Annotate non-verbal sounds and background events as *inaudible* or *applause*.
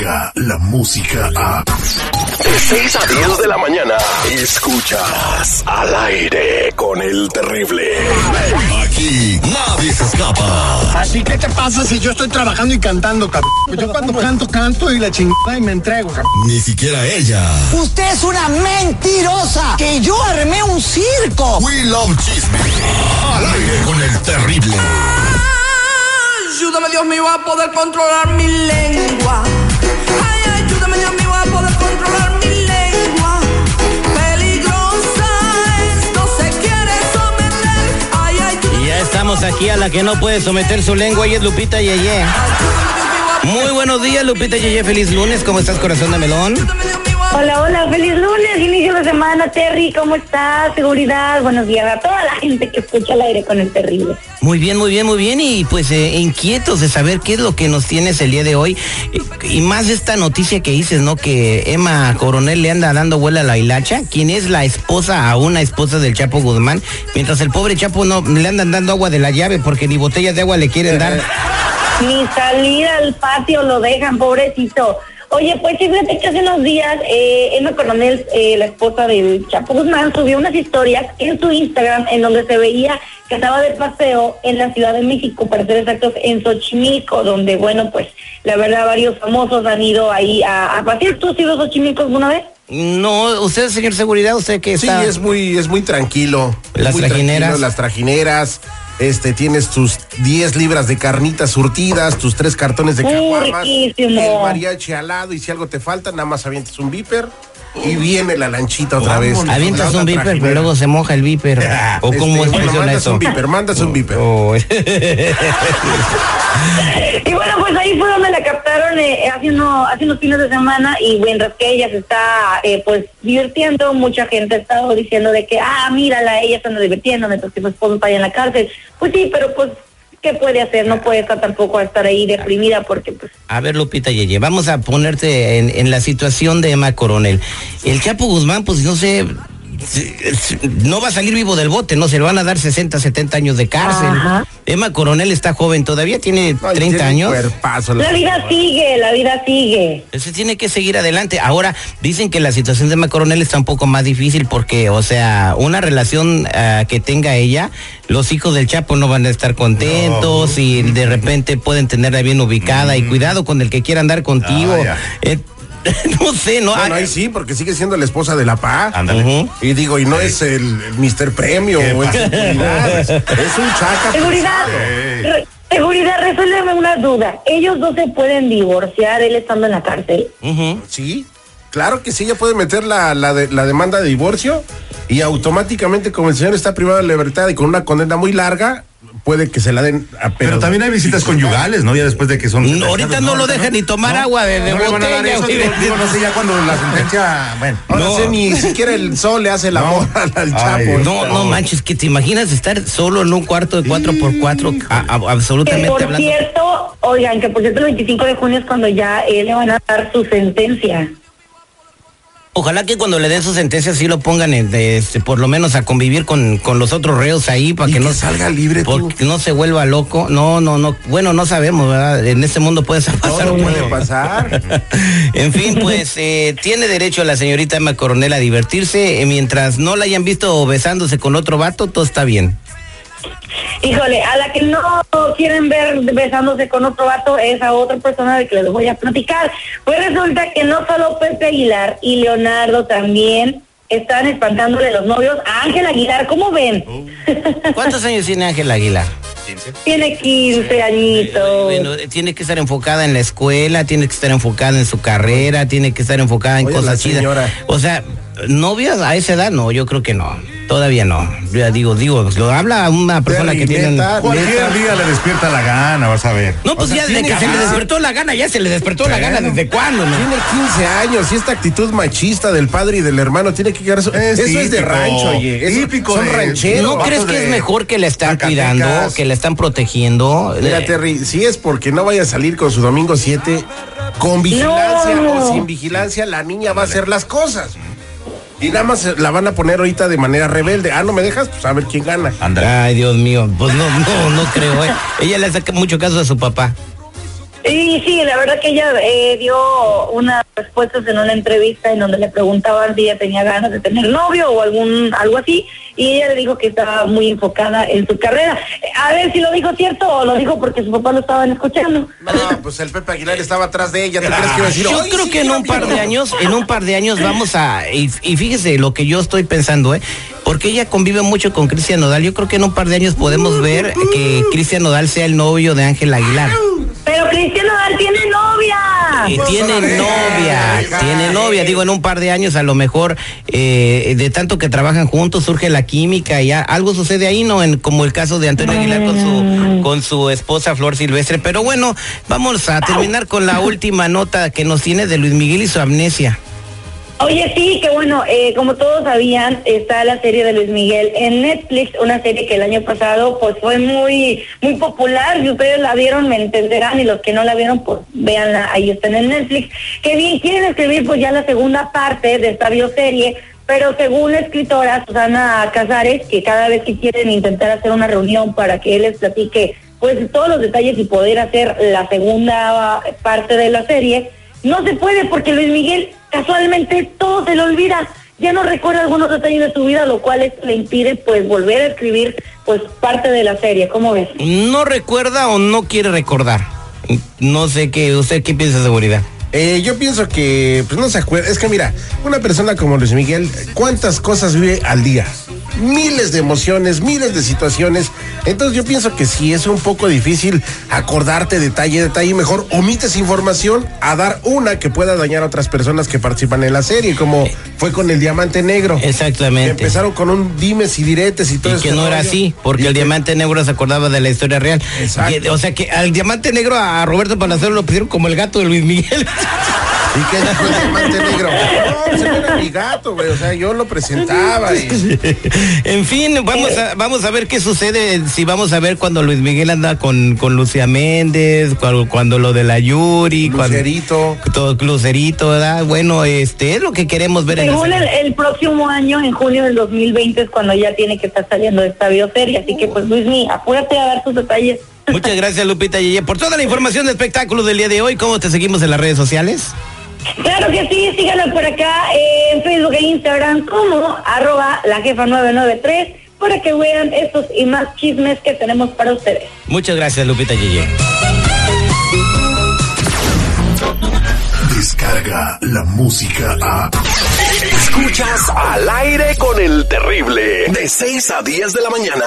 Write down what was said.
La música a. De 6 a 10 de la mañana. Escuchas al aire con el terrible. Aquí nadie se escapa. Así que te pasa si yo estoy trabajando y cantando, cabrón? Yo cuando canto, canto y la chingada y me entrego, cabrón. Ni siquiera ella. Usted es una mentirosa. Que yo armé un circo. We love chisme. Al aire con el terrible. Ayúdame Dios mío a poder controlar mi lengua. Aquí a la que no puede someter su lengua y es Lupita Yeye. Muy buenos días, Lupita Yeye. Feliz lunes. ¿Cómo estás, corazón de melón? Hola, hola, feliz lunes, inicio de semana, Terry, ¿cómo estás? Seguridad, buenos días a toda la gente que escucha el aire con el terrible. Muy bien, muy bien, muy bien. Y pues eh, inquietos de saber qué es lo que nos tienes el día de hoy. Y más esta noticia que dices, ¿no? Que Emma Coronel le anda dando vuela a la hilacha, quien es la esposa a una esposa del Chapo Guzmán, mientras el pobre Chapo no le andan dando agua de la llave porque ni botellas de agua le quieren dar. Ni salir al patio lo dejan, pobrecito. Oye, pues sí, fíjate que hace unos días eh, Emma Coronel, eh, la esposa del Chapo Guzmán, subió unas historias en su Instagram en donde se veía que estaba de paseo en la Ciudad de México, para ser exactos, en Xochimilco, donde, bueno, pues la verdad varios famosos han ido ahí a, a pasear. ¿Tú has ido a Xochimilco alguna vez? No, usted, señor seguridad, usted que Sí, está. es muy, es muy tranquilo. Es Las muy trajineras. tranquilo, Las trajineras. Este, tienes tus 10 libras de carnitas surtidas, tus tres cartones de caguamas, el mariachi al lado y si algo te falta, nada más avientas un viper y viene la lanchita otra vez. Avientas un viper, pero luego se moja el viper. *laughs* ¿O cómo Este, bueno, mandas eso? un viper, mandas un viper. Oh. Y bueno, pues ahí fue donde la captaron eh, hace, uno- hace unos fines de semana y mientras que ella se está eh, pues divirtiendo, mucha gente ha estado diciendo de que, ah, mírala, ella se anda divirtiendo mientras que su esposo está ahí en la cárcel. Pues sí, pero pues, ¿qué puede hacer? No puede estar tampoco a estar ahí deprimida porque pues... A ver, Lupita Yeye, vamos a ponerte en, en la situación de Emma Coronel. El Chapo Guzmán, pues no sé, no va a salir vivo del bote, no se le van a dar 60, 70 años de cárcel. Ajá. Emma Coronel está joven todavía, tiene Ay, 30 tiene un años. cuerpazo, la La vida sigue, la vida sigue. Se tiene que seguir adelante. Ahora, dicen que la situación de Emma Coronel está un poco más difícil porque, o sea, una relación ah, que tenga ella, los hijos del Chapo no van a estar contentos y de repente pueden tenerla bien ubicada y cuidado con el que quiera andar contigo. Ah, *laughs* no sé, ¿no? Bueno, Ay, ahí sí, porque sigue siendo la esposa de la PA. Ándale. Y digo, y no es el, el Mr. Premio ¿Qué o seguridad, es, es un chaca. Seguridad, re- seguridad, resuélveme una duda. Ellos dos se pueden divorciar él estando en la cárcel. Sí, claro que sí, ella puede meter la, la, de- la demanda de divorcio y automáticamente, como el señor está privado de libertad y con una condena muy larga, puede que se la den a Pero también hay visitas conyugales, ¿no? Ya después de que son. No, ahorita no lo dejan ni tomar agua de- de no le van a dar botella, eso, güey. digo, digo, no sé, ya cuando la sentencia. Bueno. No. sí, ni siquiera el sol le hace el amor al, Ay, Chapo. No, no manches, que te imaginas estar solo en un cuarto de cuatro por cuatro, a- a- Que absolutamente por hablando. cierto, oigan, que por cierto el 25 de junio es cuando ya eh, le van a dar su sentencia. Ojalá que cuando le den su sentencia sí lo pongan este, por lo menos a convivir con, con los otros reos ahí para que, que no salga libre tú. no se vuelva loco. No, no, no. Bueno, no sabemos, ¿verdad? En este mundo puede pasar. Todo puede pasar. *laughs* en fin, pues eh, tiene derecho la señorita Emma Coronel a divertirse eh, mientras no la hayan visto besándose con otro vato, todo está bien. Híjole, a la que no quieren ver besándose con otro vato es a otra persona de que les voy a platicar. Pues resulta que no solo Pepe Aguilar y Leonardo también están espantándole los novios a Ángel Aguilar. ¿Cómo ven? ¿Cuántos años tiene Ángela Aguilar? Tiene 15 añitos. Bueno, eh, tiene que estar enfocada en la escuela, tiene que estar enfocada en su carrera, tiene que estar enfocada en Oye, cosas chidas. O sea, novias a esa edad, no, yo creo que no. Todavía no. Ya digo, digo, lo habla una persona que tiene. Cualquier día le despierta la gana, vas a ver. No, pues O sea, ya desde que se le despertó la gana, ya se le despertó la gana desde cuándo, ¿no? Tiene 15 años y esta actitud machista del padre y del hermano tiene que quedar eso. Es eso es de rancho, oye. Eso- típico son de- rancheros. ¿No crees que es mejor que la están Zacatecas. cuidando, que la están protegiendo? Mira, Eh, Terry, si es porque no vaya a salir con su domingo 7, con vigilancia No. o sin vigilancia, la niña va a hacer las cosas. Y nada más la van a poner ahorita de manera rebelde. Ah, ¿no me dejas? Pues a ver quién gana. Ándale. Ay, Dios mío, pues no, no, no creo, ¿eh? Ella le saca mucho caso a su papá. Y sí, la verdad que ella eh, dio unas respuestas en una entrevista en donde le preguntaban si ella tenía ganas de tener novio o algún algo así y ella le dijo que estaba muy enfocada en su carrera. A ver si lo dijo cierto o lo dijo porque su papá lo estaban escuchando. No, pues el Pepe Aguilar estaba atrás de ella. ¿Tú crees que iba a decir? Yo "Ay, creo sí, que en un par quiero"? de años, en un par de años vamos a, y, y fíjese lo que yo estoy pensando, ¿eh? Porque ella convive mucho con Cristian Nodal. Yo creo que en un par de años podemos ver que Cristian Nodal sea el novio de Ángel Aguilar. Pero Cristiano Nodal tiene novia. Y Pues, tiene a novia, tiene novia. Digo, en un par de años a lo mejor, eh, de tanto que trabajan juntos, surge la química y ya algo sucede ahí, ¿no? En, como el caso de Antonio Aguilar con su, con su esposa Flor Silvestre. Pero bueno, vamos a terminar con la última nota que nos tiene de Luis Miguel y su amnesia. Oye, sí, que bueno, eh, como todos sabían, está la serie de Luis Miguel en Netflix, una serie que el año pasado pues fue muy muy popular, si ustedes la vieron me entenderán y los que no la vieron pues véanla, ahí están en Netflix. Que bien quieren escribir pues ya la segunda parte de esta bioserie, pero según la escritora Susana Casares, que cada vez que quieren intentar hacer una reunión para que él les platique pues todos los detalles y poder hacer la segunda parte de la serie, no se puede porque Luis Miguel casualmente todo se le olvida. Ya no recuerda algunos detalles de su vida, lo cual le impide pues volver a escribir pues parte de la serie. ¿Cómo ves? No recuerda o no quiere recordar. No sé qué, usted qué piensa de seguridad. Eh, yo pienso que, pues no se acuerda. Es que mira, una persona como Luis Miguel, ¿cuántas cosas vive al día? Miles de emociones, miles de situaciones. Entonces yo pienso que sí es un poco difícil acordarte detalle, detalle. Mejor omites información a dar una que pueda dañar a otras personas que participan en la serie, como fue con el Diamante Negro. Que Exactamente. empezaron con un dimes y diretes y todo Y ese que no era así, porque Y el que- diamante negro se acordaba de la historia real. Exacto. Que- o sea que al diamante negro a Roberto Palacero lo pusieron como el gato de Luis Miguel. *laughs* ¿Y qué dijo el diamante negro? *laughs* No, pues era mi gato, güey. O sea, yo lo presentaba y. *laughs* en fin, vamos a, vamos a ver qué sucede, si vamos a ver cuando Luis Miguel anda con, con Lucía Méndez, cuando, cuando lo de la Yuri, cuando- Lucerito. todo Lucerito, ¿verdad? Bueno, este es lo que queremos ver en Según el, próximo año, en junio del 2020, es cuando ya tiene que estar saliendo esta bioserie. Así que pues Luis Miguel, apúrate a dar tus detalles. Muchas gracias, Lupita Yeye, por toda la información de espectáculos del día de hoy. ¿Cómo te seguimos en las redes sociales? Claro que sí, síganos por acá eh, en Facebook e Instagram como arroba la jefa 993 para que vean estos y más chismes que tenemos para ustedes. Muchas gracias, Lupita Yeye. Descarga la música a. Escuchas al aire con el terrible. De 6 a 10 de la mañana.